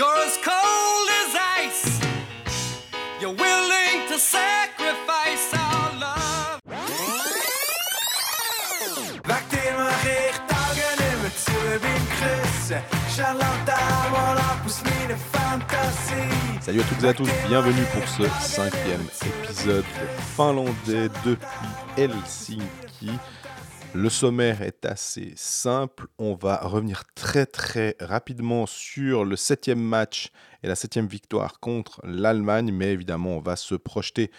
You're as cold as ice. You're willing to sacrifice our love. Weg dir mach ich Tage nimmer zu, bin gerissen. Charlatan, mal ab aus meiner Fantasie. Salut à toutes et à tous, bienvenue pour ce cinquième épisode finlandais depuis Helsinki. Le sommaire est assez simple, on va revenir très très rapidement sur le septième match et la septième victoire contre l'Allemagne, mais évidemment on va se projeter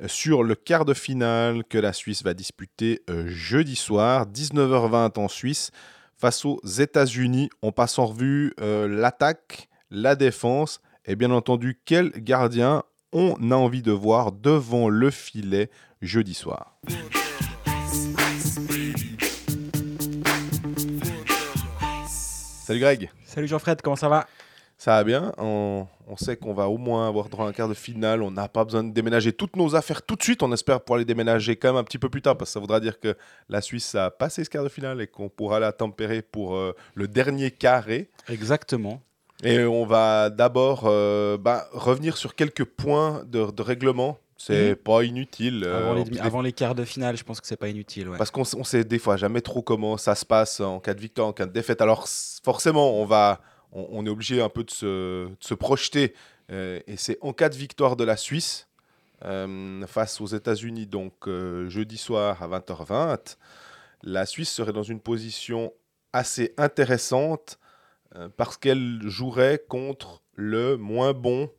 euh, sur le quart de finale que la Suisse va disputer euh, jeudi soir, 19h20 en Suisse, face aux États-Unis. On passe en revue euh, l'attaque, la défense et bien entendu quel gardien on a envie de voir devant le filet jeudi soir. Salut Greg, Salut Jean-Fred, comment ça va? Ça va bien on, on sait qu'on va au moins avoir droit à un quart de finale. On n'a pas besoin de déménager toutes nos affaires tout de suite. On espère pouvoir les déménager quand même un petit peu plus tard parce que ça voudra dire que la Suisse a passé ce quart de finale et qu'on pourra la tempérer pour euh, le dernier carré. Exactement. Et on va d'abord euh, bah, revenir sur quelques points de, de règlement. C'est Mhm. pas inutile. euh, avant, les, avant quarts de finale, je pense que c'est pas inutile. ouais. Parce qu'on on sait des fois jamais trop comment ça se passe en cas de victoire, en cas de défaite. Alors forcément, on va, on, on est obligé un peu de se, de se projeter. euh, et c'est en cas de victoire de la Suisse euh, face aux États-Unis, donc jeudi soir à 20h20, la Suisse serait dans une position assez intéressante parce qu'elle jouerait contre le moins bon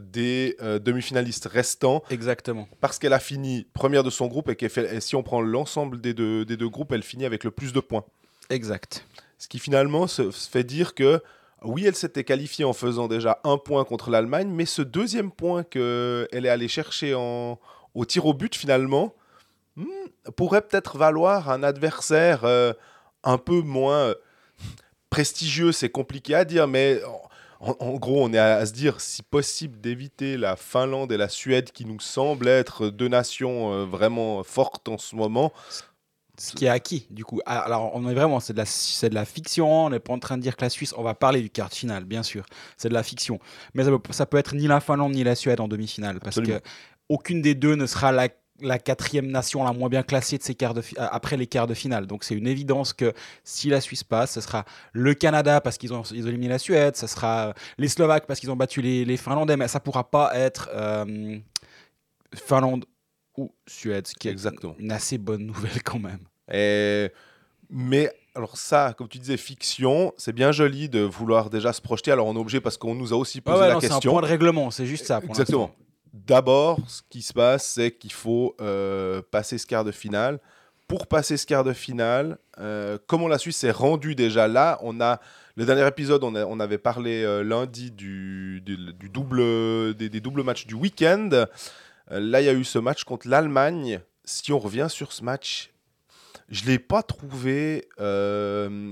des euh, demi-finalistes restants Exactement. parce qu'elle a fini première de son groupe et, fait, et si on prend l'ensemble des deux, des deux groupes, elle finit avec le plus de points. Exact. Ce qui finalement se, se fait dire que oui, elle s'était qualifiée en faisant déjà un point contre l'Allemagne, mais ce deuxième point qu'elle est allée chercher en, au tir au but finalement hmm, pourrait peut-être valoir un adversaire euh, un peu moins euh, prestigieux, c'est compliqué à dire, mais en, gros, on est à, à se dire si possible d'éviter la Finlande et la Suède qui nous semblent être deux nations euh, vraiment fortes en ce moment. Ce qui est acquis, du coup. Ah, Alors, on est vraiment, c'est de, la, c'est de la fiction. On n'est pas en train de dire que la Suisse, on va parler du quart de finale, bien sûr. C'est de la fiction. Mais ça peut, ça peut être ni la Finlande ni la Suède en demi-finale. Parce Absolument. que aucune des deux ne sera la, la quatrième nation la moins bien classée de ces quarts de euh, après les quarts de finale. Donc, c'est une évidence que si la Suisse passe, ce sera le Canada parce qu'ils ont, ils ont éliminé la Suède. Ce sera euh, les Slovaques parce qu'ils ont battu les, les Finlandais. Mais ça pourra pas être euh, Finlande ou Suède, ce qui est Exactement. une assez bonne nouvelle quand même. Et- Mais alors ça, comme tu disais, fiction, c'est bien joli de vouloir déjà se projeter. Alors on est obligé parce qu'on nous a aussi posé ouais, la non, c'est un question. point de règlement, c'est juste ça. pour Exactement. D'abord, ce qui se passe, c'est qu'il faut euh, passer ce quart de finale. Pour passer ce quart de finale, euh, comment la Suisse s'est rendue déjà là, on a le dernier épisode, on, avait parlé euh, lundi du, double, des, des doubles matchs du week-end. Euh, là, il y a eu ce match contre l'Allemagne. Si on revient sur ce match, je l'ai pas trouvé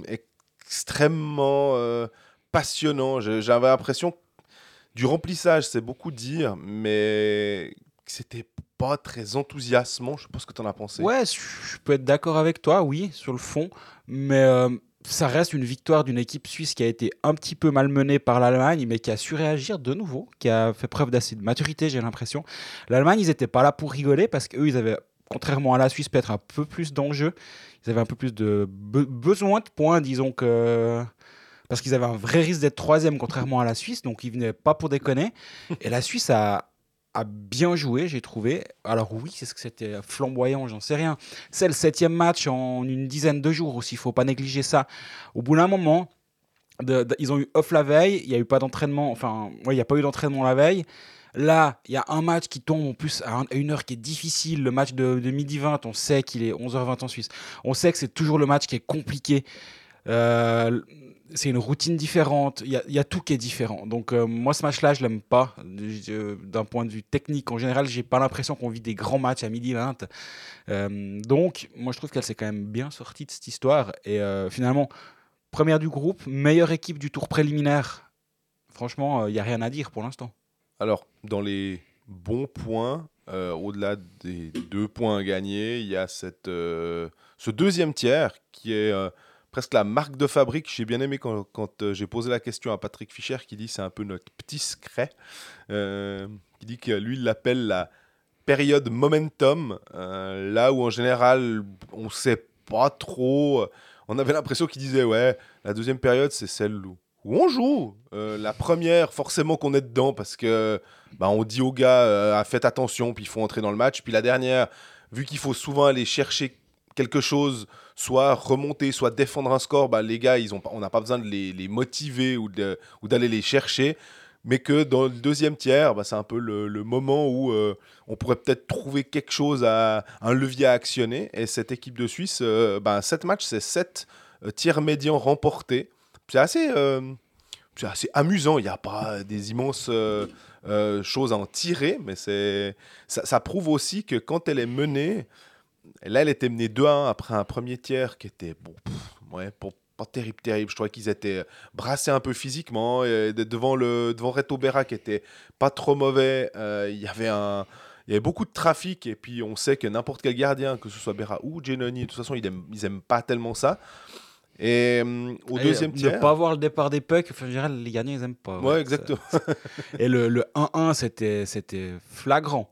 extrêmement passionnant. J'avais l'impression du remplissage, c'est beaucoup dire, mais c'était pas très enthousiasmant. Je ce que tu en as pensé. Ouais, je peux être d'accord avec toi, oui, sur le fond, mais euh, ça reste une victoire d'une équipe suisse qui a été un petit peu malmenée par l'Allemagne, mais qui a su réagir de nouveau, qui a fait preuve d'assez de maturité, j'ai l'impression. L'Allemagne, ils n'étaient pas là pour rigoler parce qu'eux, ils avaient, contrairement à la Suisse, peut-être un peu plus d'enjeux. Ils avaient un peu plus de be- besoin de points, disons que. Parce qu'ils avaient un vrai risque d'être troisième, contrairement à la Suisse, donc ils venaient pas pour déconner. Et la Suisse a, bien joué, j'ai trouvé. Alors oui, c'est ce que c'était flamboyant, j'en sais rien. C'est le septième match en une dizaine de jours aussi, il faut pas négliger ça. Au bout d'un moment, ils ont eu off la veille, il n'y a eu pas d'entraînement, enfin, ouais, il n'y a pas eu d'entraînement la veille. Là, il y a un match qui tombe en plus à un- à une heure qui est difficile, le match de, de midi 20, on sait qu'il est 11h20 en Suisse. On sait que c'est toujours le match qui est compliqué. Euh, c'est une routine différente, il y, a- tout qui est différent. Donc euh, moi ce match-là, je l'aime pas. D'un point de vue technique, en général, j'ai pas l'impression qu'on vit des grands matchs à midi 20. Euh, donc moi je trouve qu'elle s'est quand même bien sortie de cette histoire. Et euh, finalement, première du groupe, meilleure équipe du tour préliminaire. Franchement, il n'y a rien à dire pour l'instant. Alors, dans les bons points, au-delà des deux points gagnés, il y a cette, ce deuxième tiers qui est presque la marque de fabrique. J'ai bien aimé quand, euh, j'ai posé la question à Patrick Fischer qui dit c'est un peu notre petit secret. Euh, qui dit que lui, il l'appelle la période momentum, euh, là où en général on sait pas trop. On avait l'impression qu'il disait ouais, la deuxième période c'est celle où, où on joue. Euh, la première, forcément qu'on est dedans parce que bah, on dit aux gars faites attention, puis il faut entrer dans le match. Puis la dernière, vu qu'il faut souvent aller chercher quelque chose, soit remonter, soit défendre un score, bah, les gars, ils ont, on n'a pas besoin de les, motiver ou d'aller les chercher. Mais que dans le deuxième tiers, bah, c'est un peu le, moment où euh, on pourrait peut-être trouver quelque chose, à, un levier à actionner. Et cette équipe de Suisse, euh, bah, 7 matchs, c'est 7 tiers médians remportés. C'est assez, euh, c'est assez amusant. Il n'y a pas des immenses euh, euh, choses à en tirer, mais ça, prouve aussi que quand elle est menée, là, elle était menée 2-1 après un premier tiers qui était bon, pff, ouais, pour- pas terrible, terrible. Je trouvais qu'ils étaient brassés un peu physiquement. Et de- devant le devant Reto Berra qui était pas trop mauvais, euh, il y avait un il y avait beaucoup de trafic et puis on sait que n'importe quel gardien, que ce soit Berra ou Genoni, de toute façon ils aiment, ils aiment pas tellement ça. Et hum, au Et deuxième Ne tiers, pas voir le départ des pucks, je dirais, les gagnants, ils aiment pas. ouais, exactement. Et le, le 1-1, c'était, c'était flagrant.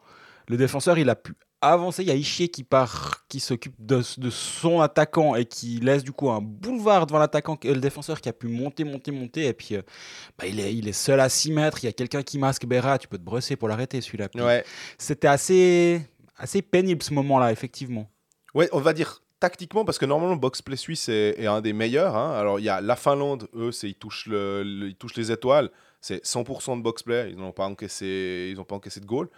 Le défenseur, il a pu avancer. Il y a Ishier qui part, qui s'occupe de, de son attaquant et qui laisse du coup un boulevard devant l'attaquant, et le défenseur qui a pu monter, monter, monter. Et puis, euh, bah, il, est, il est seul à 6 mètres. Il y a quelqu'un qui masque Berra. Tu peux te brosser pour l'arrêter, celui-là. Ouais. C'était assez, assez pénible ce moment-là, effectivement. Ouais, on va dire tactiquement, parce que normalement, le box-play suisse est, est un des meilleurs. hein. Alors, il y a la Finlande, eux, c'est, ils, touchent le, le- ils touchent les étoiles. C'est 100% de box-play. Ils n'ont pas, encaissé- ils ont pas encaissé de goal.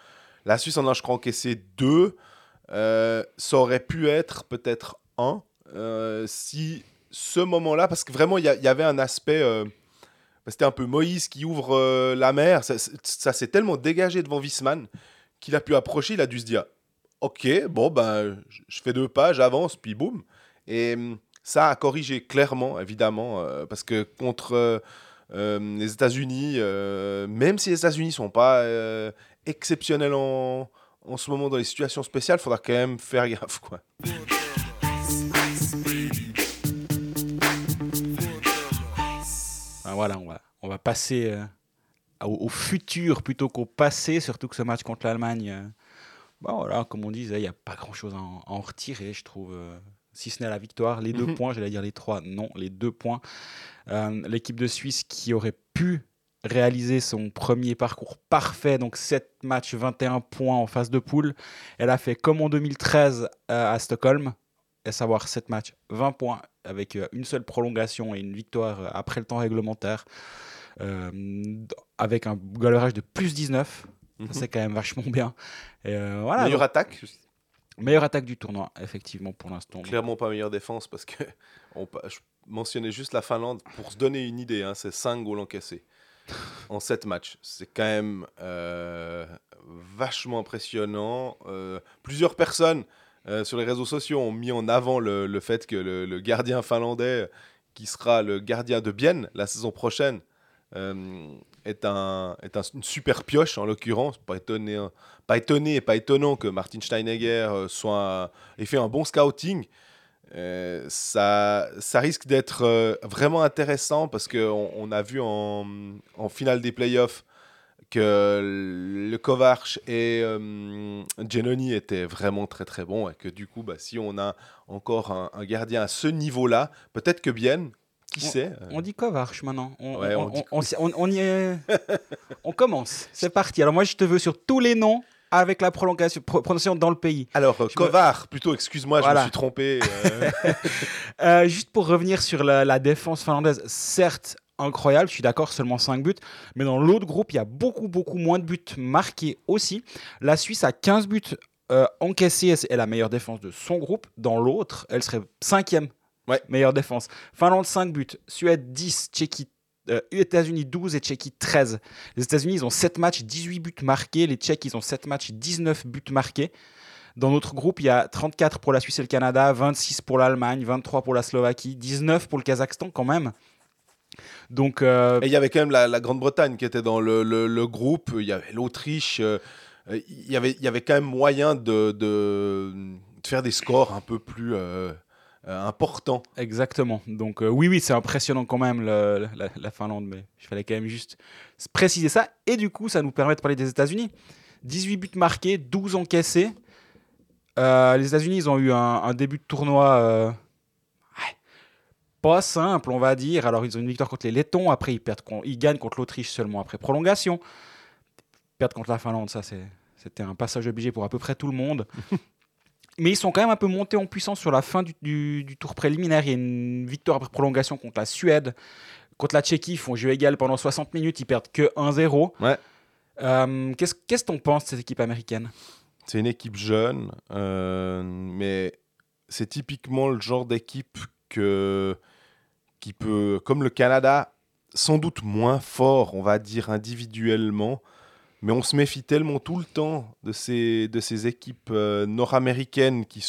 La Suisse en a, je crois, encaissé deux. Euh, ça aurait pu être peut-être un. euh, si ce moment-là, parce que vraiment, il y, avait un aspect. euh, c'était un peu Moïse qui ouvre euh, la mer. Ça, s'est tellement dégagé devant Wiesmann qu'il a pu approcher. Il a dû se dire Ok, bon, ben, je- fais deux pas, j'avance, puis boum. Et hum, ça a corrigé clairement, évidemment, euh, parce que contre les États-Unis, même si les États-Unis sont pas exceptionnels en, en ce moment dans les situations spéciales, il faudra quand même faire gaffe, quoi. Ah, voilà, on va, on va passer euh, au, au futur plutôt qu'au passé, surtout que ce match contre l'Allemagne, euh, bon, voilà, comme on disait, il n'y a pas grand-chose à, en- à en retirer, je trouve. euh, si ce n'est la victoire, les deux Mhm. points, j'allais dire les trois, non, les deux points. Euh, L'équipe de Suisse qui aurait pu réaliser son premier parcours parfait, donc 7 matchs, 21 points en phase de poule. Elle a fait comme en 2013 euh, à Stockholm, à savoir 7 matchs, 20 points, avec euh, une seule prolongation et une victoire euh, après le temps réglementaire, euh, avec un goal average de plus 19. Ça, Mhm. C'est quand même vachement bien. Et, euh, voilà, Meilleure donc, attaque, meilleure attaque du tournoi, effectivement, pour l'instant. clairement pas meilleure défense, parce que on, je mentionnais juste la Finlande pour se donner une idée, hein, c'est 5 goals encaissés en 7 matchs. C'est quand même euh, vachement impressionnant. Euh, plusieurs personnes euh, sur les réseaux sociaux ont mis en avant le, fait que le, gardien finlandais, qui sera le gardien de Bienne la saison prochaine, est, un, est un- une super pioche en l'occurrence. Pas étonné, hein. pas et pas étonnant que Martin Steinegger soit ait fait un bon scouting. Euh, ça, ça risque d'être euh, vraiment intéressant parce qu'on on a vu en, en finale des playoffs que le Kovacs et euh, Genoni étaient vraiment très très bons et que du coup, bah, si on a encore un, un gardien à ce niveau-là, peut-être que Bien, qui sait euh, On dit Kovarch maintenant. On, Ouais, on, on dit- on- on s'y- on- on y est. on commence. C'est parti. Alors moi, je te veux sur tous les noms avec la prolongation, pro- prononciation dans le pays. Alors, Je me- Kovar, plutôt, excuse-moi, je Voilà. me suis trompé. euh, Euh, juste pour revenir sur la, la défense finlandaise, certes incroyable, je suis d'accord, seulement 5 buts, mais dans l'autre groupe, il y a beaucoup, beaucoup moins de buts marqués aussi. La Suisse a 15 buts euh, encaissés, et est la meilleure défense de son groupe. Dans l'autre, elle serait cinquième Ouais. meilleure défense. Finlande 5 buts, Suède 10, Tchéquie euh, États-Unis 12 et Tchéquie 13. Les États-Unis, ils ont 7 matchs, 18 buts marqués. Les Tchèques, ils ont 7 matchs, 19 buts marqués. Dans notre groupe, il y a 34 pour la Suisse et le Canada, 26 pour l'Allemagne, 23 pour la Slovaquie, 19 pour le Kazakhstan quand même. Donc, euh, Et il y avait quand même la, la Grande-Bretagne qui était dans le, le- le groupe, il y avait l'Autriche, euh, il, y avait, il y avait quand même moyen de, de- de faire des scores un peu plus euh, euh, important. Exactement. Donc euh, oui, oui, c'est impressionnant quand même le- la, la Finlande, mais il fallait quand même juste préciser ça. Et du coup, ça nous permet de parler des États-Unis. 18 buts marqués, 12 encaissés. Euh, les États-Unis, ils ont eu un, un début de tournoi pas simple, on va dire. Alors, ils ont une victoire contre les Lettons. Après, ils, perdent ils gagnent contre l'Autriche seulement après prolongation. Perdre contre la Finlande, ça, c'est- c'était un passage obligé pour à peu près tout le monde. Mais ils sont quand même un peu montés en puissance sur la fin du, du- du tour préliminaire. Il y a une victoire après prolongation contre la Suède. Contre la Tchéquie, ils font jeu égal pendant 60 minutes. Ils perdent que 1-0. Ouais. Euh, Qu'est-ce que t'en penses de cette équipe américaine? C'est une équipe jeune, euh, mais c'est typiquement le genre d'équipe que qui peut, comme le Canada, sans doute moins fort, on va dire individuellement, mais on se méfie tellement tout le temps de ces, de ces équipes euh, nord-américaines qui,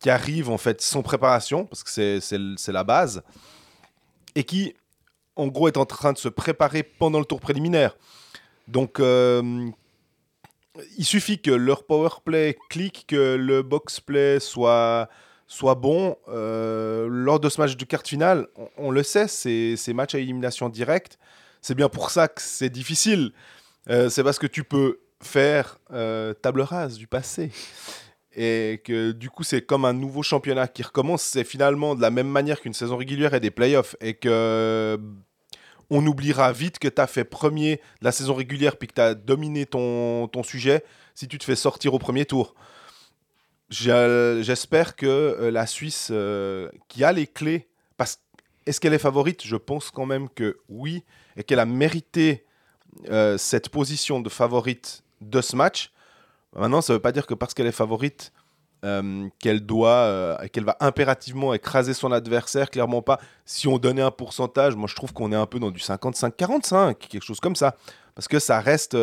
qui arrivent en fait sans préparation, parce que c'est- la base, et qui, en gros, est en train de se préparer pendant le tour préliminaire. Donc, euh, il suffit que leur power play clique, que le box play soit, soit bon. Euh, lors de ce match de carte finale, on, on le sait, ces matchs à élimination directe. C'est bien pour ça que c'est difficile. Euh, c'est parce que tu peux faire euh, table rase du passé. Et que du coup, c'est comme un nouveau championnat qui recommence. C'est finalement de la même manière qu'une saison régulière et des playoffs. Et que on oubliera vite que tu as fait premier de la saison régulière puis que tu as dominé ton, sujet si tu te fais sortir au premier tour. J'espère que euh, la Suisse, qui a les clés, parce est-ce qu'elle est favorite? Je pense quand même que oui, et qu'elle a mérité euh, cette position de favorite de ce match. Maintenant, ça ne veut pas dire que parce qu'elle est favorite, euh, qu'elle doit, euh, qu'elle va impérativement écraser son adversaire, clairement pas. Si on donnait un pourcentage, moi je trouve qu'on est un peu dans du 55-45, quelque chose comme ça. Parce que ça reste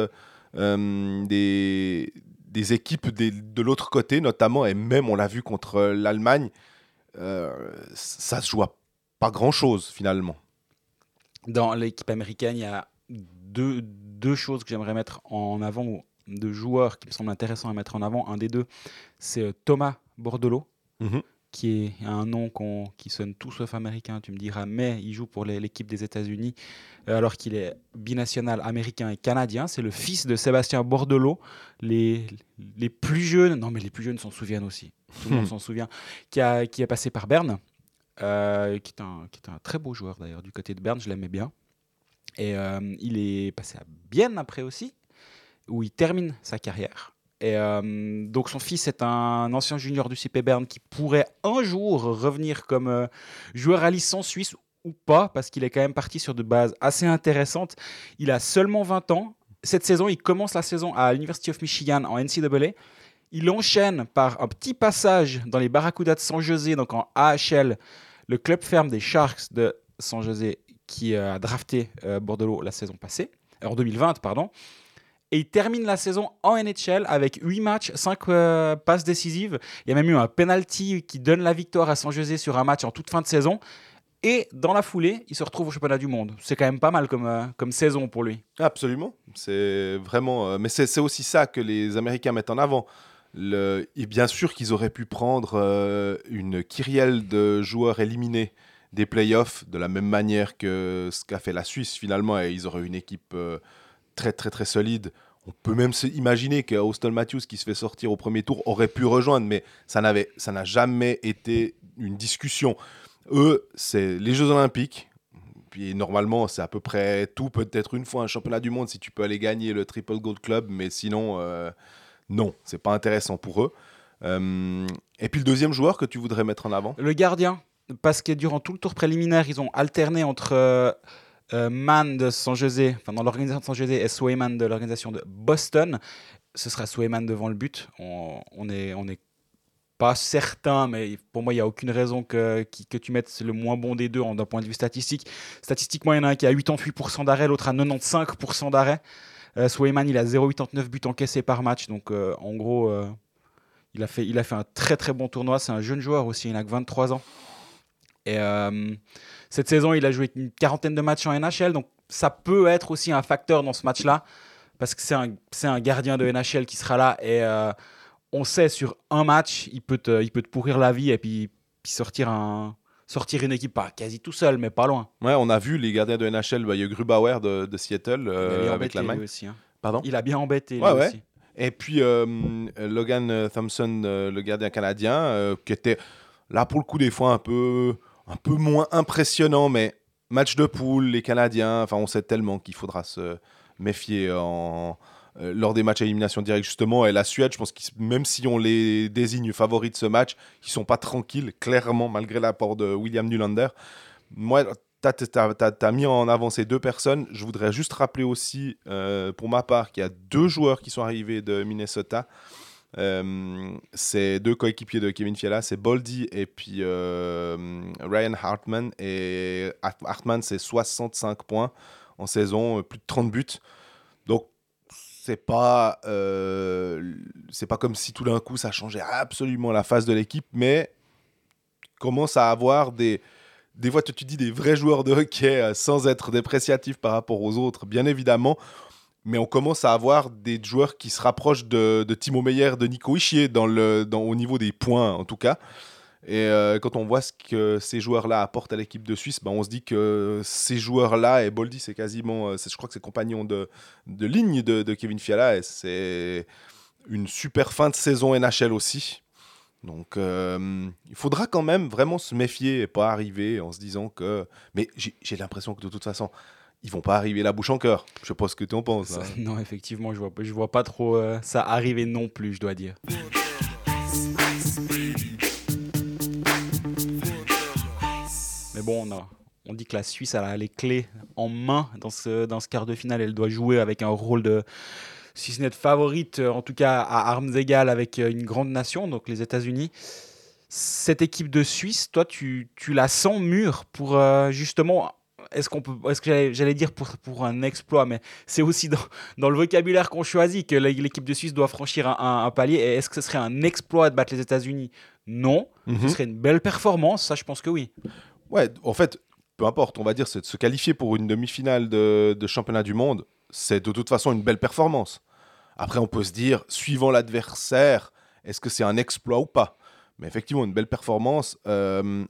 des, des équipes de l'autre côté, notamment, et même on l'a vu contre l'Allemagne, ça se joue pas grand-chose finalement. Dans l'équipe américaine, il y a deux, deux choses que j'aimerais mettre en avant, ou deux joueurs qui me semblent intéressants à mettre en avant. Un des deux, c'est euh, Thomas Bordelot, Mhm. qui est un nom qui sonne tout sauf américain, tu me diras, mais il joue pour l'équipe des États-Unis, euh, alors qu'il est binational américain et canadien. C'est le fils de Sébastien Bordelot. Les, les plus jeunes, non mais les plus jeunes s'en souviennent aussi, tout le monde s'en souvient, qui, a, qui est passé par Berne, euh, qui, est un, qui est un très beau joueur d'ailleurs du côté de Berne, je l'aimais bien. Et euh, il est passé à Bienne après aussi, où il termine sa carrière. Et euh, donc son fils est un ancien junior du CP Berne qui pourrait un jour revenir comme euh, joueur à licence suisse ou pas, parce qu'il est quand même parti sur de bases assez intéressantes. Il a seulement 20 ans. Cette saison, il commence la saison à l'University of Michigan en NCAA. Il enchaîne par un petit passage dans les Barracudas de San José, donc en AHL, le club ferme des Sharks de San José qui euh, a drafté euh, Bordelot la saison passée, euh, en 2020, pardon. Et il termine la saison en NHL avec 8 matchs, 5 passes décisives. Il y a même eu un penalty qui donne la victoire à San José sur un match en toute fin de saison. Et dans la foulée, il se retrouve au championnat du monde. C'est quand même pas mal comme, comme saison pour lui. Absolument. C'est vraiment. mais c'est aussi ça que les Américains mettent en avant. Et bien sûr qu'ils auraient pu prendre une kyrielle de joueurs éliminés des playoffs de la même manière que ce qu'a fait la Suisse finalement. Et ils auraient une équipe euh, très très très solide. On peut même imaginer que Matthews, qui se fait sortir au premier tour, aurait pu rejoindre, mais ça n'avait, ça n'a jamais été une discussion. Eux, c'est les Jeux Olympiques. Puis normalement, c'est à peu près tout. Peut-être une fois un championnat du monde si tu peux aller gagner le Triple Gold Club, mais sinon, euh, non, c'est pas intéressant pour eux. Euh, et puis le deuxième joueur que tu voudrais mettre en avant? Le gardien, parce que durant tout le tour préliminaire, ils ont alterné entre euh, euh, Mann de San José, enfin dans l'organisation de San José, et Swayman de l'organisation de Boston. Ce sera Swayman devant le but. On, on est, on est pas certain, mais pour moi, il n'y a aucune raison que, que tu mettes le moins bon des deux d'un point de vue statistique. Statistiquement, il y en a un qui a 88% d'arrêt, l'autre a 95% d'arrêt. Euh, Swayman, il a 0,89 buts encaissés par match. Donc, euh, en gros, il, a fait, il a fait un très très bon tournoi. C'est un jeune joueur aussi, il n'a que 23 ans. Et euh, cette saison, il a joué une quarantaine de matchs en NHL. Donc, ça peut être aussi un facteur dans ce match-là. Parce que c'est un, un gardien de NHL qui sera là. Et euh, on sait sur un match, il peut, te, il peut te pourrir la vie. Et puis, puis sortir un sortir une équipe pas quasi tout seul, mais pas loin. Ouais, on a vu les gardiens de NHL, bah, il y a Grubauer de, de Seattle Il a euh, bien avec embêté, la main. aussi. hein. Pardon? Il a bien embêté. lui Ouais, ouais. aussi. Et puis euh, Logan Thompson, euh, le gardien canadien, qui était là pour le coup des fois un peu, un peu moins impressionnant, mais match de poule, les Canadiens, enfin on sait tellement qu'il faudra se méfier euh, lors des matchs à élimination directe justement. Et la Suède, je pense que même si on les désigne favoris de ce match, ils sont pas tranquilles, clairement, malgré l'apport de William Nylander. Moi, tu as, mis en avant ces deux personnes. Je voudrais juste rappeler aussi, euh, pour ma part, qu'il y a deux joueurs qui sont arrivés de Minnesota. Euh, c'est deux coéquipiers de Kevin Fiala, c'est Boldy et puis euh, Ryan Hartman. Et Hart- Hartman, c'est 65 points en saison, euh, plus de 30 buts. Donc, c'est pas, c'est pas comme si tout d'un coup ça changeait absolument la phase de l'équipe, mais commence à avoir des, des fois, tu dis des vrais joueurs de hockey sans être dépréciatifs par rapport aux autres, bien évidemment. Mais on commence à avoir des joueurs qui se rapprochent de, Timo Meyer, de Nico Ischier, dans le, au niveau des points en tout cas. Et euh, quand on voit ce que ces joueurs-là apportent à l'équipe de Suisse, ben, on se dit que ces joueurs-là, et Boldy, c'est quasiment, euh, je crois que c'est compagnon de, ligne de, Kevin Fiala, et c'est une super fin de saison NHL aussi. Donc, euh, il faudra quand même vraiment se méfier et pas arriver en se disant que. Mais j'ai l'impression que de toute façon, ils vont pas arriver la bouche en cœur. Je sais pas ce que tu en penses. Ça- hein. non, effectivement, je vois, je vois pas trop euh, ça arriver non plus, je dois dire. Mais bon, on, a- on dit que la Suisse elle a les clés en main dans ce, dans ce quart de finale. Elle doit jouer avec un rôle de, si ce n'est de favorite, euh, en tout cas à armes égales avec euh, une grande nation, donc les États-Unis. Cette équipe de Suisse, toi, tu, tu la sens mûre pour euh, justement. Est-ce qu'on peut, est-ce que j'allais, dire pour, pour un exploit, mais c'est aussi dans, dans le vocabulaire qu'on choisit que l'équipe de Suisse doit franchir un, un- un palier. Et est-ce que ce serait un exploit de battre les États-Unis? Non. Mhm. Ce serait une belle performance, ça je pense que oui. Ouais, en fait, peu importe, on va dire, de se qualifier pour une demi-finale de, de championnat du monde, c'est de toute façon une belle performance. Après, on peut se dire, suivant l'adversaire, est-ce que c'est un exploit ou pas? Mais effectivement, une belle performance. Euh,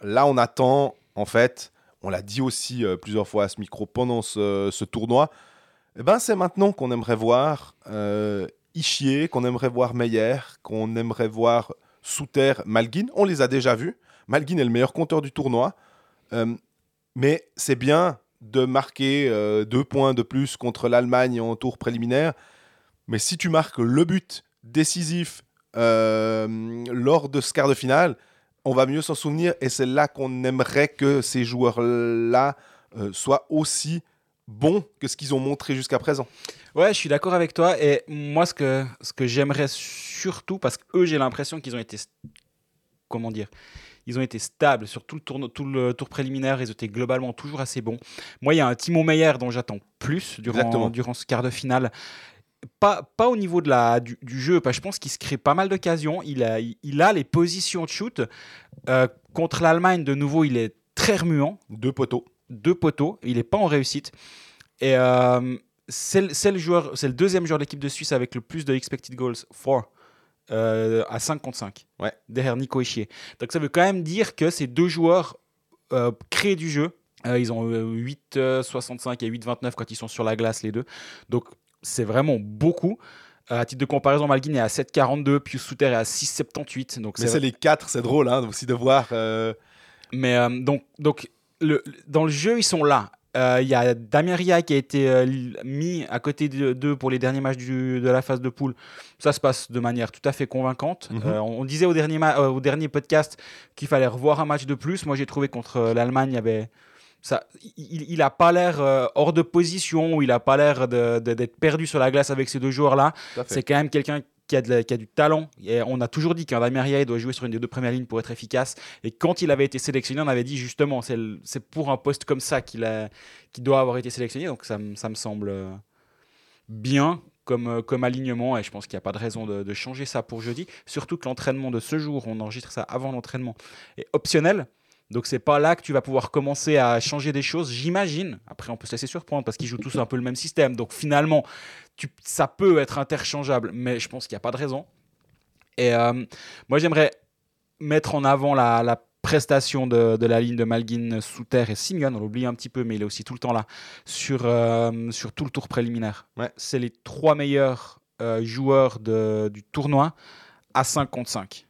là, on attend, en fait, on l'a dit aussi euh, plusieurs fois à ce micro pendant ce, tournoi, eh ben, c'est maintenant qu'on aimerait voir euh, qu'on aimerait voir Meyer, qu'on aimerait voir Souter, Malguin. On les a déjà vus. Malguin est le meilleur compteur du tournoi. Euh, mais c'est bien de marquer euh, deux points de plus contre l'Allemagne en tour préliminaire. Mais si tu marques le but décisif lors de ce quart de finale, on va mieux s'en souvenir. Et c'est là qu'on aimerait que ces joueurs-là euh, soient aussi bons que ce qu'ils ont montré jusqu'à présent. Ouais, je suis d'accord avec toi. Et moi, ce que, ce que j'aimerais surtout, parce que eux, j'ai l'impression qu'ils ont été. Comment dire Ils ont été stables sur tout le, tour, tout le tour préliminaire. Ils étaient globalement toujours assez bons. Moi, il y a un Timo Meyer dont j'attends plus Exactement. durant, durant ce quart de finale. Pas, pas au niveau de la, du, du jeu, parce que je pense qu'il se crée pas mal d'occasions. Il a, il a les positions de shoot. Euh, contre l'Allemagne, de nouveau, il est très remuant Deux poteaux. deux poteaux. Il n'est pas en réussite. Et euh, c'est le- c'est le, joueur- c'est le deuxième joueur de l'équipe de Suisse avec le plus de expected goals for. euh, à 5 contre 5. Ouais. Derrière Nico Ischier. Donc ça veut quand même dire que ces deux joueurs euh, créent du jeu. Euh, ils ont 8,65 et 8,29 quand ils sont sur la glace, les deux. Donc c'est vraiment beaucoup. Euh, à titre de comparaison, Malguin est à 7,42, Pius Souter est à 6,78. Donc Mais c'est les quatre, c'est drôle hein, aussi de voir. euh, mais euh, donc, donc le, dans le jeu, ils sont là. Euh, Il y a Damien Ria qui a été mis à côté de- d'eux pour les derniers matchs du- de la phase de poule. Ça se passe de manière tout à fait convaincante. Mhm. On disait au dernier, au dernier podcast qu'il fallait revoir un match de plus. Moi, j'ai trouvé contre l'Allemagne, il y avait. Ça, il, il a pas l'air euh, hors de position, ou il a pas l'air d'être perdu sur la glace avec ces deux joueurs-là. C'est quand même quelqu'un qui a, de la- qui a du talent. Et on a toujours dit qu'un Damien Ria, il doit jouer sur une des deux premières lignes pour être efficace. Et quand il avait été sélectionné, on avait dit justement, c'est pour un poste comme ça qu'il doit avoir été sélectionné. Donc ça, me- ça me semble euh, bien comme, euh, comme alignement. Et je pense qu'il n'y a pas de raison de, de changer ça pour jeudi. Surtout que l'entraînement de ce jour, on enregistre ça avant l'entraînement, est optionnel. Donc c'est pas là que tu vas pouvoir commencer à changer des choses, j'imagine. Après, on peut se laisser surprendre parce qu'ils jouent tous un peu le même système. Donc finalement, tu, ça peut être interchangeable, mais je pense qu'il n'y a pas de raison. Et euh, moi, j'aimerais mettre en avant la, la prestation de, de la ligne de Malguin, Souter et Simeon. On l'oublie un petit peu, mais il est aussi tout le temps là sur, euh, sur tout le tour préliminaire. Ouais. C'est les trois meilleurs euh, joueurs de- du tournoi à 5 contre 5.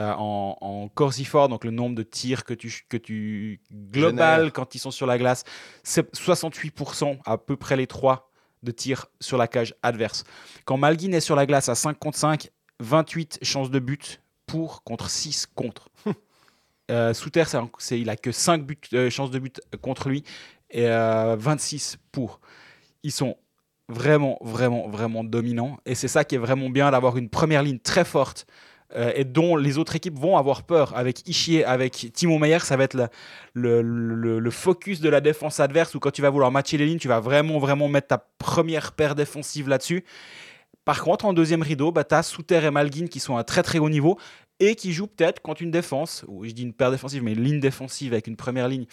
Euh, en, en corps fort, donc le nombre de tirs que tu, que tu global Génère. quand ils sont sur la glace, c'est 68% à peu près les trois de tirs sur la cage adverse. Quand Malguin est sur la glace à 5 contre 5, 28 chances de but pour contre 6 contre. Euh, Souter, c'est il a que 5 buts, euh, chances de but contre lui et euh, 26 pour. Ils sont vraiment, vraiment, vraiment dominants. Et c'est ça qui est vraiment bien d'avoir une première ligne très forte euh, et dont les autres équipes vont avoir peur. Avec Ishier, avec Timo Meyer, ça va être le, focus de la défense adverse où quand tu vas vouloir matcher les lignes, tu vas vraiment, vraiment mettre ta première paire défensive là-dessus. Par contre, en deuxième rideau, bah, tu as Souter et Malguin qui sont à très très haut niveau et qui jouent peut-être contre une défense, ou je dis une paire défensive, mais une ligne défensive avec une première ligne,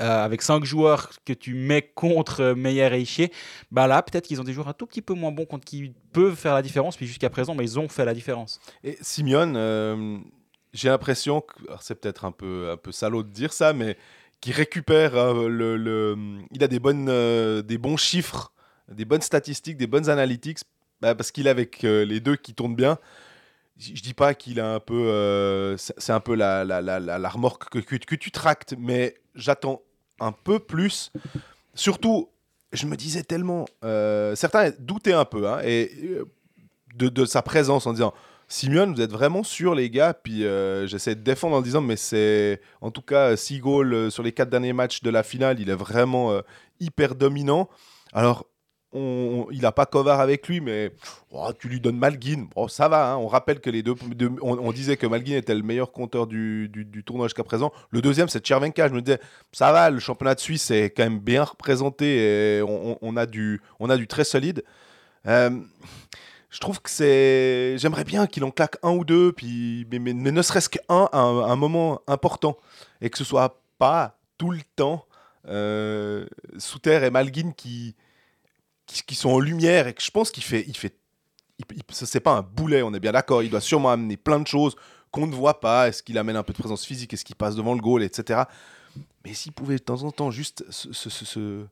euh, avec cinq joueurs que tu mets contre euh, Meyer et Ishier, bah là, peut-être qu'ils ont des joueurs un tout petit peu moins bons contre qui peuvent faire la différence, puis jusqu'à présent, bah, ils ont fait la différence. Et Simeone, euh, j'ai l'impression que c'est peut-être un peu, un peu salaud de dire ça, mais qui récupère le, il a des bonnes, des bons chiffres, des bonnes statistiques, des bonnes analytics, bah, parce qu'il est avec les deux qui tournent bien. Je je dis pas qu'il a un peu, c'est un peu la, la, la, la- remorque que, que, que tu tractes, mais j'attends un peu plus. Surtout, je me disais tellement, euh, certains doutaient un peu, hein, euh, de, sa présence en disant Simeone, vous êtes vraiment sûr, les gars? Puis euh, j'essaie de défendre en disant, mais c'est en tout cas 6 goals sur les 4 derniers matchs de la finale. Il est vraiment hyper dominant. Alors, il n'a pas Kovar avec lui, mais oh, tu lui donnes Malguin. Bon, ça va. hein. On rappelle que les deux, on, disait que Malguin était le meilleur compteur du, du- du tournoi jusqu'à présent. Le deuxième, c'est Tchervenka. Je me disais, ça va, le championnat de Suisse est quand même bien représenté et on, a, du, on a du très solide. Euh, je trouve que c'est. J'aimerais bien qu'il en claque un ou deux, puis... mais, mais- ne serait-ce qu'un à un, un moment important. Et que ce soit pas tout le temps euh, Souter et Malguin qui, qui, sont en lumière. Et que je pense qu'il fait. Il fait c'est pas un boulet, on est bien d'accord. Il doit sûrement amener plein de choses qu'on ne voit pas. Est-ce qu'il amène un peu de présence physique Est-ce qu'il passe devant le goal, etc. Mais s'il pouvait de temps en temps juste se- se- euh,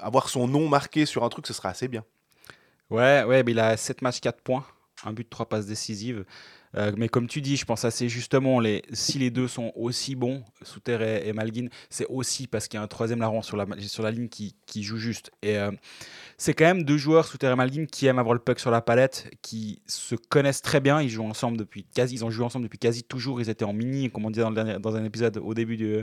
avoir son nom marqué sur un truc, ce serait assez bien. Ouais, ouais, mais il a 7 matchs, 4 points, un but, 3 passes décisives. Euh, mais comme tu dis, je pense assez justement, si les deux sont aussi bons, Souter et, et Malguin, c'est aussi parce qu'il y a un troisième larron sur la, sur la ligne qui, qui joue juste. Et euh, c'est quand même deux joueurs, Souter et Malguin, qui aiment avoir le puck sur la palette, qui se connaissent très bien. Ils jouent ensemble depuis quasi, ils ont joué ensemble depuis quasi toujours. Ils étaient en mini, comme on disait dans, le dernier- dans un épisode au début du,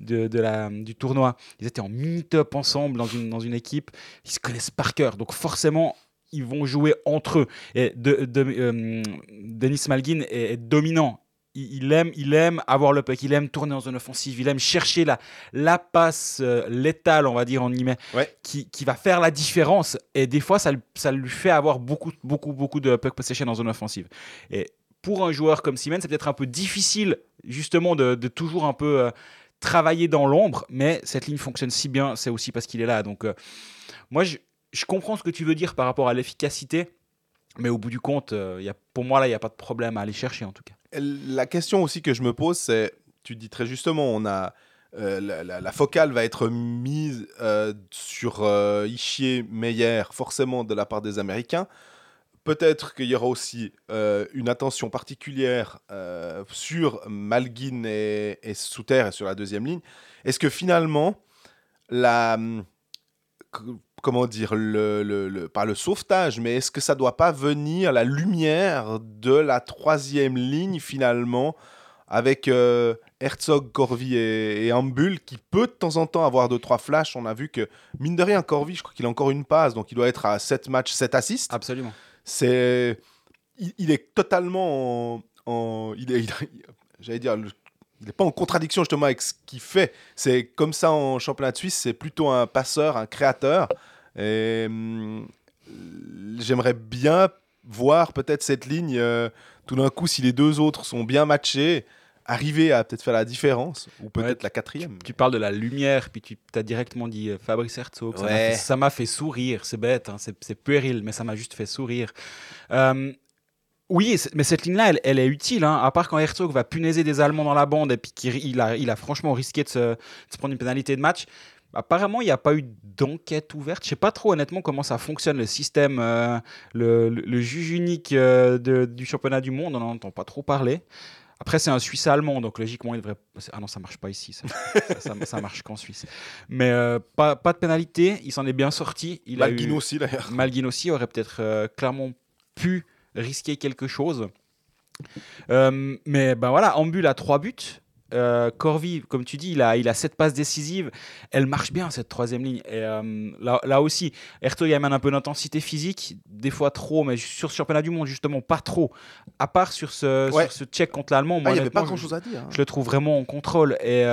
de, du tournoi. Ils étaient en mini-top ensemble dans une, dans une équipe. Ils se connaissent par cœur. Donc forcément, ils vont jouer entre eux. Et de, de- euh, Denis Malguin est, est dominant. Il, aime, il aime avoir le puck, il aime tourner en zone offensive, il aime chercher la, la passe euh, létale, on va dire en guillemets, Ouais. qui, qui va faire la différence. Et des fois, ça, lui- ça lui fait avoir beaucoup, beaucoup, beaucoup de puck possession en zone offensive. Et pour un joueur comme Siemens, c'est peut-être un peu difficile justement de, de toujours un peu euh, travailler dans l'ombre, mais cette ligne fonctionne si bien, c'est aussi parce qu'il est là. Donc, euh, moi, je, je comprends ce que tu veux dire par rapport à l'efficacité, mais au bout du compte, euh, pour moi, là, il n'y a pas de problème à aller chercher en tout cas. La question aussi que je me pose, c'est, tu dis très justement, on a euh, la, focale va être mise euh, sur euh, Ishier, Meyer, forcément de la part des Américains. Peut-être qu'il y aura aussi une attention particulière sur Malguin et, et Souter et sur la deuxième ligne. Est-ce que finalement, la, hum, comment dire, le, le- le- pas le sauvetage, mais est-ce que ça doit pas venir la lumière de la troisième ligne finalement avec euh, Herzog, Corvi et, et Ambul qui peut de temps en temps avoir deux trois flashs? On a vu que mine de rien Corvi, je crois qu'il a encore une passe, donc il doit être à 7 matchs, 7 assists. Absolument. C'est il, il est totalement en, en- il est, il a- j'allais dire le- il n'est pas en contradiction justement avec ce qu'il fait. C'est comme ça en championnat de Suisse, c'est plutôt un passeur, un créateur. Et hum, j'aimerais bien voir peut-être cette ligne, euh, tout d'un coup, si les deux autres sont bien matchés, arriver à peut-être faire la différence, ou peut-être Ouais, la quatrième. Tu parles de la lumière, puis tu as directement dit euh, Fabrice Herzog. Ça m'a Ouais. fait- Ça m'a fait, sourire. C'est bête, hein, c'est c'est puéril, mais ça m'a juste fait sourire. Euh, Oui, mais cette ligne-là, elle, elle est utile. hein. À part quand Herzog va punaiser des Allemands dans la bande et puis qu'il il a, il a franchement risqué de se, de se prendre une pénalité de match. Apparemment, il n'y a pas eu d'enquête ouverte. Je sais pas trop honnêtement comment ça fonctionne le système, euh, le, le- le juge unique euh, de- du championnat du monde. On n'en entend pas trop parler. Après, c'est un Suisse allemand, donc logiquement, il devrait. Ah non, ça marche pas ici. Ça, ça, ça- ça marche qu'en Suisse. Mais euh, pas, pas de pénalité. Il s'en est bien sorti. Il a eu- Malguin aussi d'ailleurs. Malguin aussi aurait peut-être clairement pu risquer quelque chose. Euh, mais ben voilà, Ambul a trois buts. Euh, Corvi, comme tu dis, il a, il a sept passes décisives. Elle marche bien, cette troisième ligne. Et euh, là, là aussi, Hertog amène un peu d'intensité physique, des fois trop, mais sur ce championnat du monde, justement, pas trop. À part sur ce, Ouais. sur ce check contre l'Allemand, Ah, moi, il n'y avait pas grand chose à dire. hein. je, le trouve vraiment en contrôle. Et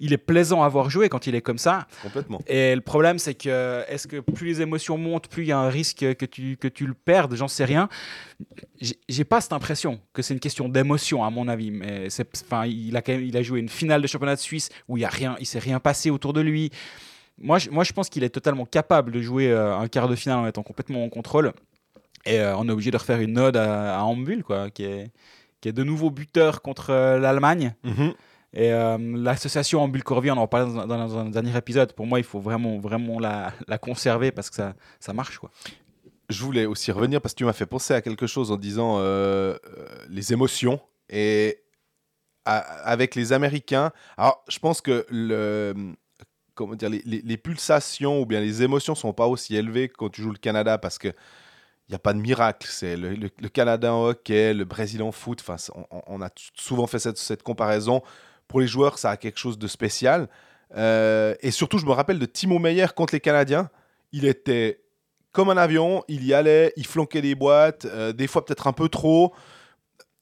il est plaisant à voir jouer quand il est comme ça. Complètement. Et le problème, c'est que est-ce que plus les émotions montent, plus il y a un risque que tu, que tu le perdes J'en sais rien. J'ai- pas cette impression que c'est une question d'émotion, à mon avis. Mais enfin, il a quand même, il a joué une finale de championnat de Suisse où il y a rien, il s'est rien passé autour de lui. Moi, je, moi, je pense qu'il est totalement capable de jouer euh, un quart de finale en étant complètement en contrôle. Et euh, on est obligé de refaire une ode à, à Ambul, quoi, qui est, qui est de nouveau buteur contre euh, l'Allemagne. Mhm. Et euh, l'association Ambul-Corvi, on en parlait dans, un- dernier épisode. Pour moi, il faut vraiment, vraiment la, conserver parce que ça, ça marche. Je voulais aussi revenir parce que tu m'as fait penser à quelque chose en disant euh, euh, les émotions. Et avec les Américains, alors je pense que les, pulsations ou bien les émotions sont pas aussi élevées quand tu joues le Canada parce que il n'y a pas de miracle. C'est le, Canada en hockey, le Brésil en foot. Enfin, on, a souvent fait cette comparaison. Pour les joueurs, ça a quelque chose de spécial. Euh, et surtout, je me rappelle de Timo Meyer contre les Canadiens. Il était comme un avion, il y allait, il flanquait des boîtes, euh, des fois peut-être un peu trop.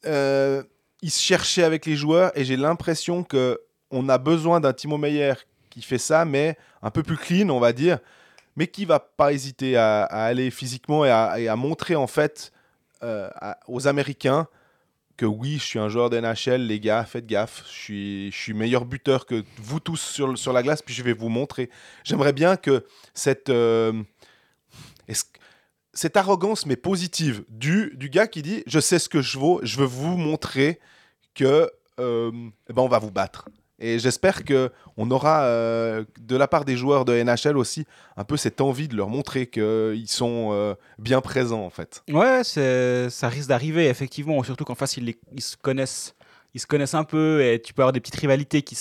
Euh, il se cherchait avec les joueurs et j'ai l'impression que on a besoin d'un Timo Meyer qui fait ça, mais un peu plus clean, on va dire, mais qui va pas hésiter à, aller physiquement et à, montrer en fait aux Américains que oui, je suis un joueur d'NHL, les gars, faites gaffe, je suis, je suis meilleur buteur que vous tous sur, la glace, puis je vais vous montrer. J'aimerais bien que cette, euh, cette arrogance, mais positive, du, du gars qui dit Je sais ce que je vaux, je veux vous montrer que euh, eh ben, on va vous battre. Et j'espère que on aura euh, de la part des joueurs de NHL aussi un peu cette envie de leur montrer qu'ils sont euh, bien présents en fait. Ouais, ça risque d'arriver, effectivement. Surtout qu'en face, ils, se connaissent. Ils se connaissent un peu et tu peux avoir des petites rivalités qui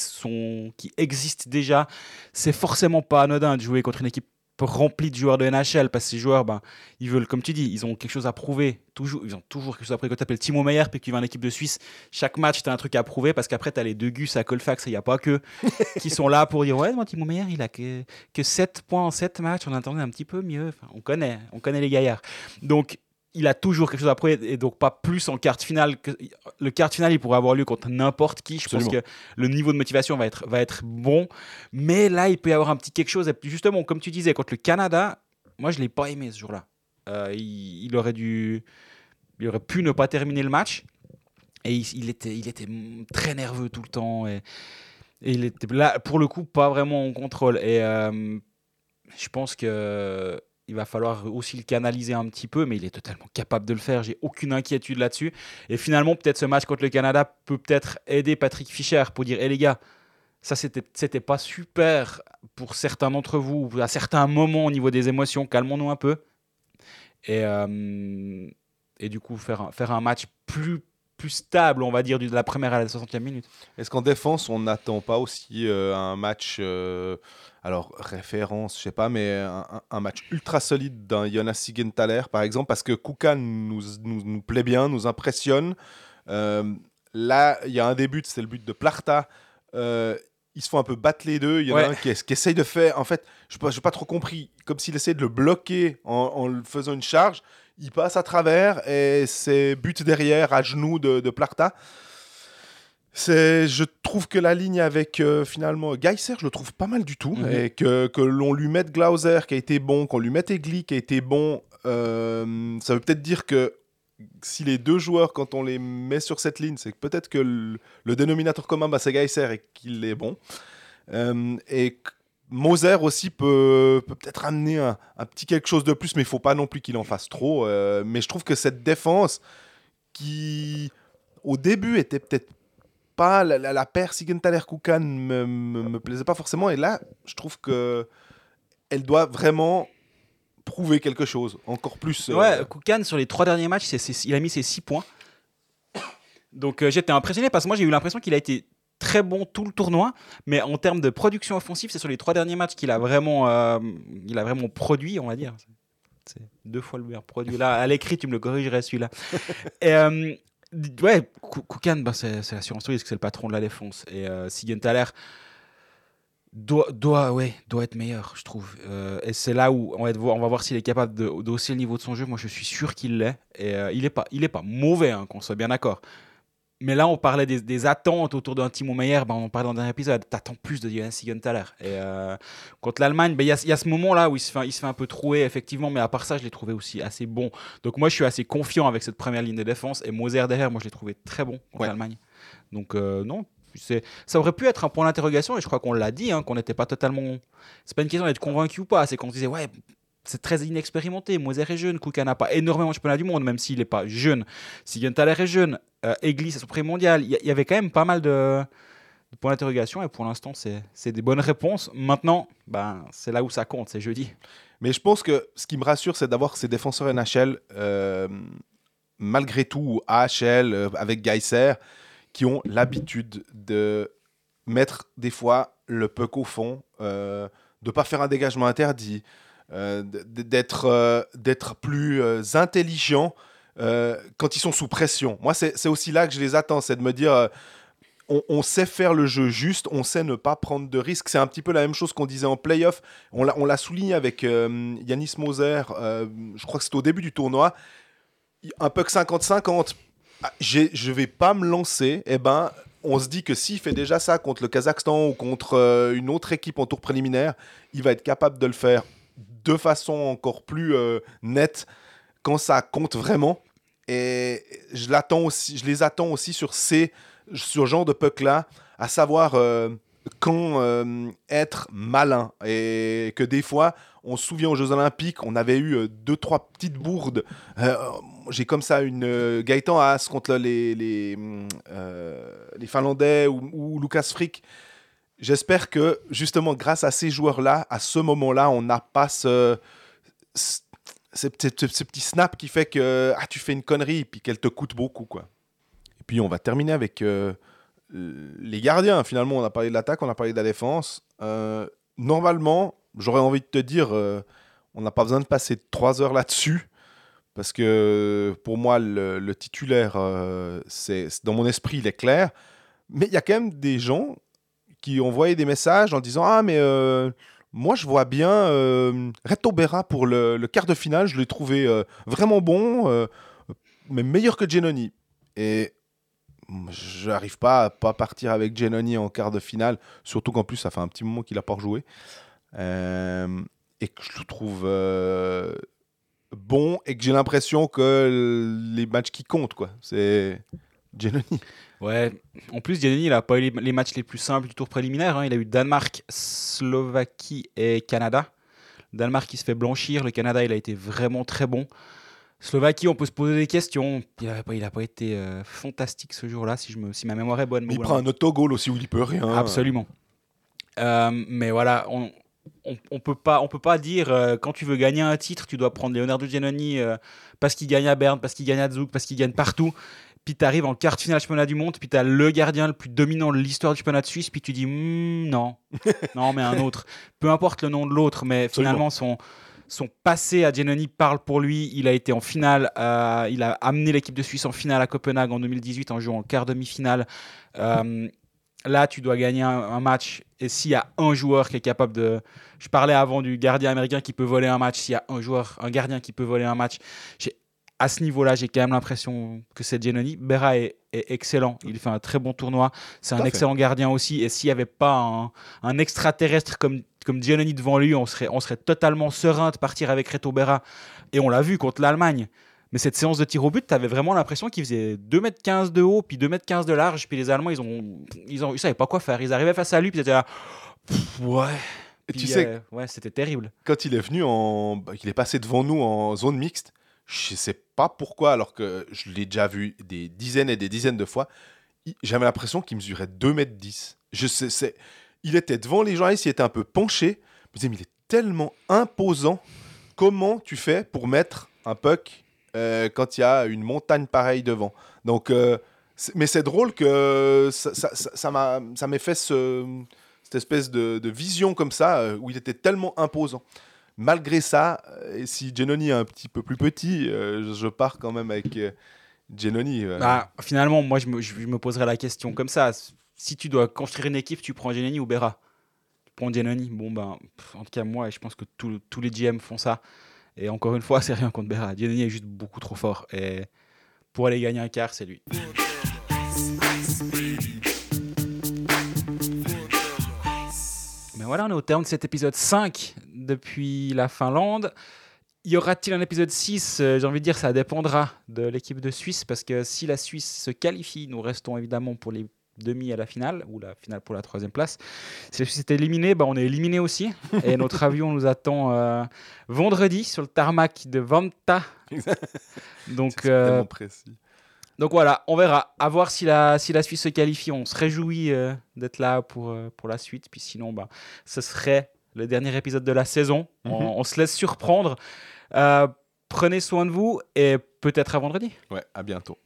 existent déjà. C'est forcément pas anodin de jouer contre une équipe remplie de joueurs de NHL parce que ces joueurs, ben, ils veulent, comme tu dis, ils ont quelque chose à prouver. Toujours, ils ont toujours quelque chose à prouver. Quand tu appelles Timo Meyer puis que tu vas en équipe de Suisse, chaque match, tu as un truc à prouver parce qu'après, tu as les deux Gus à Colfax et il n'y a pas que qui sont là pour dire Ouais, moi, Timo Meyer, il a que, que 7 points en 7 matchs. On attendait un petit peu mieux. Enfin, on connaît, on connaît les gaillards. Donc, il a toujours quelque chose à prouver et donc pas plus en quart de finale. Que... Le quart de finale, il pourrait avoir lieu contre n'importe qui. Je Absolument. pense que le niveau de motivation va être, va être bon. Mais là, il peut y avoir un petit quelque chose. Et justement, comme tu disais, contre le Canada, moi, je ne l'ai pas aimé ce jour-là. Euh, il, il aurait dû. Il aurait pu ne pas terminer le match. Et il, il était, il était très nerveux tout le temps. Et, et il était là, pour le coup, pas vraiment en contrôle. Et euh, je pense que il va falloir aussi le canaliser un petit peu, mais il est totalement capable de le faire. J'ai aucune inquiétude là-dessus. Et finalement, peut-être ce match contre le Canada peut peut-être aider Patrick Fischer pour dire hé les gars, ça c'était pas super pour certains d'entre vous à certains moments au niveau des émotions. Calmons-nous un peu. Et, euh, du coup, faire un, faire un match plus, plus stable, on va dire, de la première à la 60e minute. Est-ce qu'en défense, on n'attend pas aussi euh, un match, euh, alors référence, je sais pas, mais un, match ultra solide d'un Jonas Sigenthaler, par exemple, parce que Kukan nous, nous, nous plaît bien, nous impressionne. Euh, là, il y a un début, c'est le but de Plarta. Euh, ils se font un peu battre les deux. Il y en Ouais. a un qui, qui essaye de faire, en fait, je n'ai pas trop compris, comme s'il essayait de le bloquer en, en le faisant une charge. Il passe à travers et c'est but derrière, à genoux de, de Plarta. C'est, je trouve que la ligne avec euh, finalement Geiser, je le trouve pas mal du tout. Mhm. Et que, que l'on lui mette Glauser qui a été bon, qu'on lui mette Egli qui a été bon, euh, ça veut peut-être dire que si les deux joueurs, quand on les met sur cette ligne, c'est que peut-être que le, le dénominateur commun, bah, c'est Geiser et qu'il est bon. Euh, et Moser aussi peut peut peut-être amener un, un petit quelque chose de plus, mais il faut pas non plus qu'il en fasse trop. Euh, mais je trouve que cette défense, qui, au début, était peut-être pas la, la, la paire Siegenthaler-Koukan me, me, me plaisait pas forcément. Et là, je trouve que elle doit vraiment prouver quelque chose, encore plus. euh, Ouais, Koukan, sur les trois derniers matchs, c'est- c'est- il a mis ses 6 points. Donc euh, j'étais impressionné parce que moi j'ai eu l'impression qu'il a été très bon tout le tournoi, mais en termes de production offensive, c'est sur les trois derniers matchs qu'il a vraiment, euh, il a vraiment produit, on va dire. C'est deux fois le meilleur produit. Là, à l'écrit, tu me le corrigerais celui-là. Et, euh, ouais, Kou- Koukan, bah, c'est l'assurance risque, c'est le patron de la défense. Et euh, Siegenthaler doit, doit, ouais, doit être meilleur, je trouve. Euh, et c'est là où on va, être- on va voir s'il est capable de, le niveau de son jeu. Moi, je suis sûr qu'il l'est. Et euh, il n'est pas, pas mauvais, hein, qu'on soit bien d'accord. Mais là, on parlait des, des attentes autour d'un Timo Meyer. Ben, on en parlait dans le dernier épisode. T'attends plus de Jonas Siegenthaler. Et euh, contre l'Allemagne, ben, il y, a, y a ce moment-là où il se, fait, il se fait un peu trouer, effectivement. Mais à part ça, je l'ai trouvé aussi assez bon. Donc moi, je suis assez confiant avec cette première ligne de défense. Et Moser derrière, moi, je l'ai trouvé très bon contre Ouais. l'Allemagne. Donc euh, non, c'est, ça aurait pu être un point d'interrogation. Et je crois qu'on l'a dit, hein, qu'on n'était pas totalement... C'est pas une question d'être convaincu ou pas. C'est qu'on se disait, ouais, c'est très inexpérimenté. Moser est jeune. Kuka n'a pas énormément de championnat du monde, même s'il n'est pas jeune. Siegenthaler est jeune. Euh, Eglis est son prix mondial. Il y, avait quand même pas mal de, points d'interrogation. Et pour l'instant, c'est, des bonnes réponses. Maintenant, ben, c'est là où ça compte. C'est jeudi. Mais je pense que ce qui me rassure, c'est d'avoir ces défenseurs NHL, euh, malgré tout, ou AHL, euh, avec Geiser, qui ont l'habitude de mettre des fois le puck au fond, euh, de pas faire un dégagement interdit, d'être euh, d'être plus euh, intelligent euh, quand ils sont sous pression. Moi, c'est aussi là que je les attends, c'est de me dire... euh, on, sait faire le jeu juste, on sait ne pas prendre de risques. C'est un petit peu la même chose qu'on disait en playoff. On l'a souligné avec euh, Yanis Moser, euh, je crois que c'était au début du tournoi. Un puck 50-50, ah, j'ai- je vais pas me lancer. Eh ben, on se dit que s'il fait déjà ça contre le Kazakhstan ou contre euh, une autre équipe en tour préliminaire, il va être capable de le faire de façon encore plus euh, nette quand ça compte vraiment. Et je, l'attends aussi, je les attends aussi sur ces sur genre de puck là, à savoir euh, quand euh, être malin et que des fois on se souvient aux Jeux Olympiques, on avait eu deux trois petites bourdes. J'ai comme ça une Gaëtan Haas contre les les, Finlandais ou Lucas Frick. J'espère que justement grâce à ces joueurs là, à ce moment là, on n'a pas ce, petit, snap qui fait que ah, tu fais une connerie et qu'elle te coûte beaucoup quoi. Et puis on va terminer avec euh, les gardiens. Finalement, on a parlé de l'attaque, on a parlé de la défense. Euh, normalement, j'aurais envie de te dire, euh, on n'a pas besoin de passer trois heures là-dessus. Parce que pour moi, le, le titulaire, c'est- dans mon esprit, il est clair. Mais il y a quand même des gens qui envoyé des messages en disant Ah, mais euh, moi, je vois bien euh, Reto Berra pour le, quart de finale. Je l'ai trouvé euh, vraiment bon, euh, mais meilleur que Genoni. Et je n'arrive pas à pas partir avec Genoni en quart de finale, surtout qu'en plus, ça fait un petit moment qu'il n'a pas rejoué. Et que je le trouve bon et que j'ai l'impression que les matchs qui comptent, quoi, c'est Genoni. Ouais, en plus, Giannini, il a pas eu les, matchs les plus simples du tour préliminaire. hein. Il a eu Danemark, Slovaquie et Canada. Le Danemark qui se fait blanchir, le Canada, il a été vraiment très bon. Slovaquie, on peut se poser des questions. Il n'a pas, été euh, fantastique ce jour-là, si, je me, si ma mémoire est bonne. Mais il prend un autogol aussi où il peut rien. Absolument. Euh, mais voilà, on, on, on peut pas, on peut pas dire euh, quand tu veux gagner un titre, tu dois prendre Leonardo Giannoni euh, parce qu'il gagne à Berne, parce qu'il gagne à Zug, parce qu'il gagne partout. Puis tu arrives en quart de finale championnat du monde, puis tu as le gardien le plus dominant de l'histoire du championnat de Suisse, puis tu dis Hmm, non, non, mais un autre. Peu importe le nom de l'autre, mais Absolument. finalement son son passé à Giannoni parle pour lui. Il a été en finale, euh, il a amené l'équipe de Suisse en finale à Copenhague en 2018 en jouant en quart demi-finale. Euh, là, tu dois gagner un, un match. Et s'il y a un joueur qui est capable de. Je parlais avant du gardien américain qui peut voler un match. S'il y a un joueur, un gardien qui peut voler un match, j'ai- à ce niveau-là, j'ai quand même l'impression que c'est Giannoni. Berra est, est excellent. Il fait un très bon tournoi. C'est un fait. excellent gardien aussi. Et s'il n'y avait pas un, un extraterrestre comme, comme Giannoni devant lui, on serait, on serait totalement serein de partir avec Reto Berra. Et on l'a vu contre l'Allemagne. Mais cette séance de tir au but, tu avais vraiment l'impression qu'il faisait 2m15 de haut, puis 2m15 de large. Puis les Allemands, ils ont, ils ont, ils savaient pas quoi faire. Ils arrivaient face à lui, puis ils étaient là. Pff, ouais. Puis, tu sais, euh, ouais, c'était terrible. quand il est venu en. bah, qu'il est passé devant nous en zone mixte, Je sais pas pourquoi, alors que je l'ai déjà vu des dizaines et des dizaines de fois. J'avais l'impression qu'il mesurait 2 mètres 10. Je sais, c'est... Il était devant les journalistes, il était un peu penché. Je me mais il est tellement imposant. Comment tu fais pour mettre un puck euh, quand il y a une montagne pareille devant? Donc, euh, mais c'est drôle que ça, ça, ça- m'a, m'ait fait ce- cette espèce de, vision comme ça, euh, où il était tellement imposant. Malgré ça, euh, si Genoni est un petit peu plus petit, euh, je, pars quand même avec euh, Genoni. euh. Bah, finalement, moi, je me, je me poserais la question comme ça. Si tu dois construire une équipe, tu prends Genoni ou Berra Tu prends Genoni. Bon, ben, pff, en tout cas, moi, je pense que tous- tous les GM font ça. Et encore une fois, c'est rien contre Berra. Genoni est juste beaucoup trop fort. Et pour aller gagner un quart, c'est lui. Voilà, on est au terme de cet épisode 5 depuis la Finlande. Y aura-t-il un épisode 6 Euh, J'ai envie de dire ça dépendra de l'équipe de Suisse parce que si la Suisse se qualifie, nous restons évidemment pour les demi à la finale ou la finale pour la troisième place. Si la Suisse est éliminée, bah, on est éliminé aussi et notre avion nous attend euh, vendredi sur le tarmac de Vanta. Donc, euh, précis. Donc voilà, on verra. À voir si la, si la Suisse se qualifie. On se réjouit euh, d'être là pour, euh, pour la suite. Puis sinon, bah, ce serait le dernier épisode de la saison. Mhm. on, on se laisse surprendre. Euh, prenez soin de vous et peut-être à vendredi. Ouais, à bientôt.